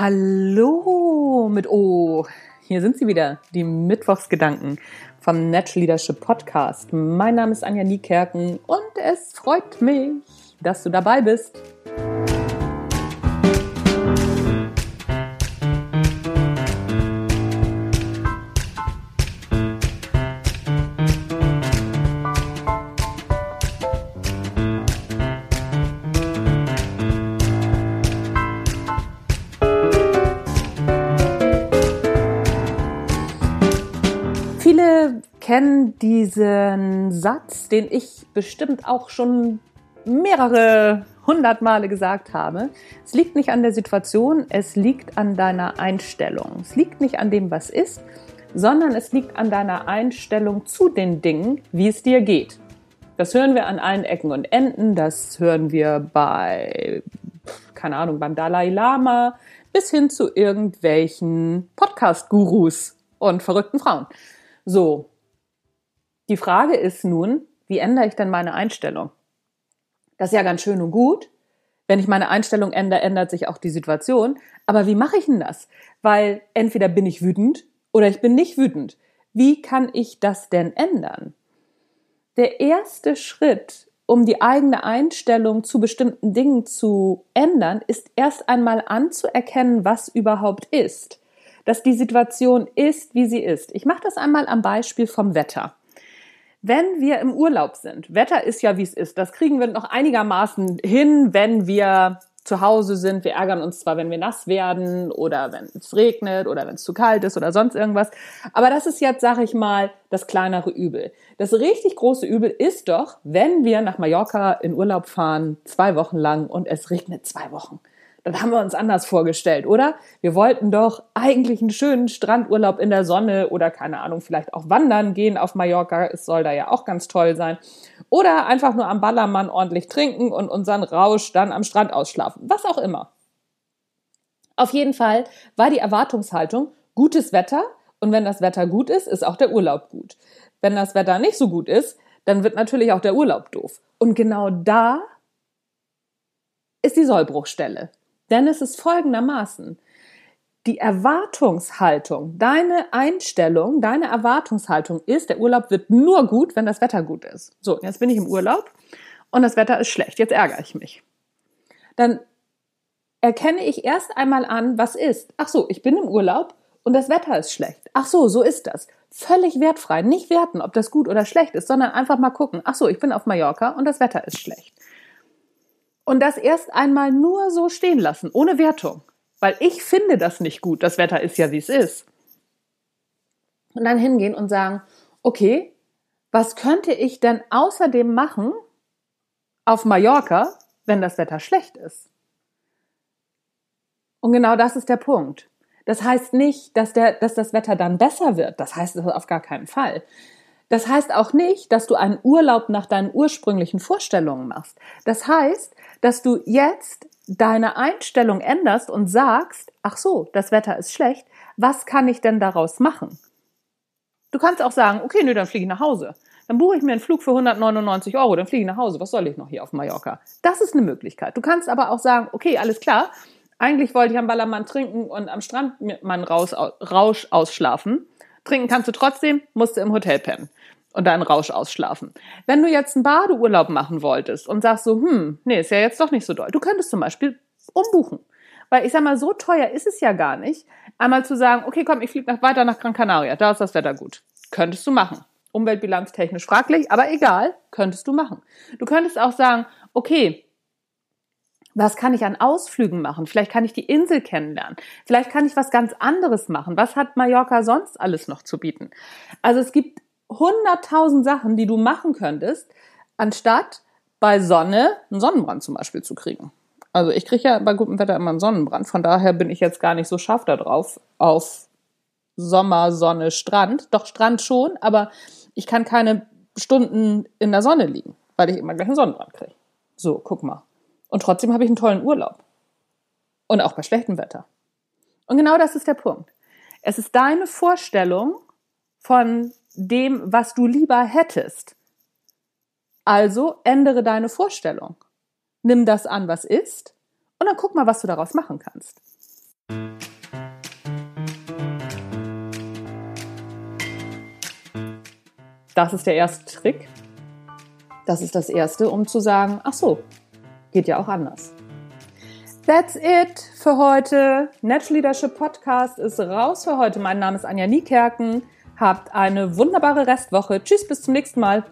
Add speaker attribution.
Speaker 1: Hallo mit O. Hier sind sie wieder, die Mittwochsgedanken vom Natural Leadership Podcast. Mein Name ist Anja Niekerken und es freut mich, dass du dabei bist. Kennen diesen Satz, den ich bestimmt auch schon mehrere hundert Male gesagt habe. Es liegt nicht an der Situation, es liegt an deiner Einstellung. Es liegt nicht an dem, was ist, sondern es liegt an deiner Einstellung zu den Dingen, wie es dir geht. Das hören wir an allen Ecken und Enden. Das hören wir bei, keine Ahnung, beim Dalai Lama bis hin zu irgendwelchen Podcast-Gurus und verrückten Frauen. So, die Frage ist nun, wie ändere ich denn meine Einstellung? Das ist ja ganz schön und gut. Wenn ich meine Einstellung ändere, ändert sich auch die Situation. Aber wie mache ich denn das? Weil entweder bin ich wütend oder ich bin nicht wütend. Wie kann ich das denn ändern? Der erste Schritt, um die eigene Einstellung zu bestimmten Dingen zu ändern, ist erst einmal anzuerkennen, was überhaupt ist. Dass die Situation ist, wie sie ist. Ich mache das einmal am Beispiel vom Wetter. Wenn wir im Urlaub sind, Wetter ist ja wie es ist, das kriegen wir noch einigermaßen hin, wenn wir zu Hause sind. Wir ärgern uns zwar, wenn wir nass werden oder wenn es regnet oder wenn es zu kalt ist oder sonst irgendwas. Aber das ist jetzt, sag ich mal, das kleinere Übel. Das richtig große Übel ist doch, wenn wir nach Mallorca in Urlaub fahren, zwei Wochen lang und es regnet zwei Wochen das haben wir uns anders vorgestellt, oder? Wir wollten doch eigentlich einen schönen Strandurlaub in der Sonne oder keine Ahnung, vielleicht auch wandern gehen auf Mallorca. Es soll da ja auch ganz toll sein. Oder einfach nur am Ballermann ordentlich trinken und unseren Rausch dann am Strand ausschlafen. Was auch immer. Auf jeden Fall war die Erwartungshaltung gutes Wetter und wenn das Wetter gut ist, ist auch der Urlaub gut. Wenn das Wetter nicht so gut ist, dann wird natürlich auch der Urlaub doof. Und genau da ist die Sollbruchstelle. Denn es ist folgendermaßen. Die Erwartungshaltung, deine Einstellung, deine Erwartungshaltung ist, der Urlaub wird nur gut, wenn das Wetter gut ist. So, jetzt bin ich im Urlaub und das Wetter ist schlecht. Jetzt ärgere ich mich. Dann erkenne ich erst einmal an, was ist. Ach so, ich bin im Urlaub und das Wetter ist schlecht. Ach so, so ist das. Völlig wertfrei. Nicht werten, ob das gut oder schlecht ist, sondern einfach mal gucken. Ach so, ich bin auf Mallorca und das Wetter ist schlecht. Und das erst einmal nur so stehen lassen, ohne Wertung. Weil ich finde das nicht gut. Das Wetter ist ja, wie es ist. Und dann hingehen und sagen, okay, was könnte ich denn außerdem machen auf Mallorca, wenn das Wetter schlecht ist? Und genau das ist der Punkt. Das heißt nicht, dass, der, dass das Wetter dann besser wird. Das heißt es auf gar keinen Fall. Das heißt auch nicht, dass du einen Urlaub nach deinen ursprünglichen Vorstellungen machst. Das heißt, dass du jetzt deine Einstellung änderst und sagst, ach so, das Wetter ist schlecht, was kann ich denn daraus machen? Du kannst auch sagen, okay, nö, dann fliege ich nach Hause. Dann buche ich mir einen Flug für 199 Euro, dann fliege ich nach Hause. Was soll ich noch hier auf Mallorca? Das ist eine Möglichkeit. Du kannst aber auch sagen, okay, alles klar. Eigentlich wollte ich am Ballermann trinken und am Strand mit meinem Rausch ausschlafen. Trinken kannst du trotzdem, musst du im Hotel pennen und deinen Rausch ausschlafen. Wenn du jetzt einen Badeurlaub machen wolltest und sagst so, hm, nee, ist ja jetzt doch nicht so doll, du könntest zum Beispiel umbuchen. Weil ich sag mal, so teuer ist es ja gar nicht, einmal zu sagen, okay, komm, ich fliege weiter nach Gran Canaria, da ist das Wetter gut. Könntest du machen. Umweltbilanz technisch fraglich, aber egal, könntest du machen. Du könntest auch sagen, okay, was kann ich an Ausflügen machen? Vielleicht kann ich die Insel kennenlernen. Vielleicht kann ich was ganz anderes machen. Was hat Mallorca sonst alles noch zu bieten? Also es gibt hunderttausend Sachen, die du machen könntest, anstatt bei Sonne einen Sonnenbrand zum Beispiel zu kriegen. Also ich kriege ja bei gutem Wetter immer einen Sonnenbrand. Von daher bin ich jetzt gar nicht so scharf darauf, auf Sommer, Sonne, Strand. Doch Strand schon, aber ich kann keine Stunden in der Sonne liegen, weil ich immer gleich einen Sonnenbrand kriege. So, guck mal. Und trotzdem habe ich einen tollen Urlaub. Und auch bei schlechtem Wetter. Und genau das ist der Punkt. Es ist deine Vorstellung von dem, was du lieber hättest. Also ändere deine Vorstellung. Nimm das an, was ist, und dann guck mal, was du daraus machen kannst. Das ist der erste Trick. Das ist das erste, um zu sagen, ach so, geht ja auch anders. That's it für heute. Natural Leadership Podcast ist raus für heute. Mein Name ist Anja Niekerken. Habt eine wunderbare Restwoche. Tschüss, bis zum nächsten Mal.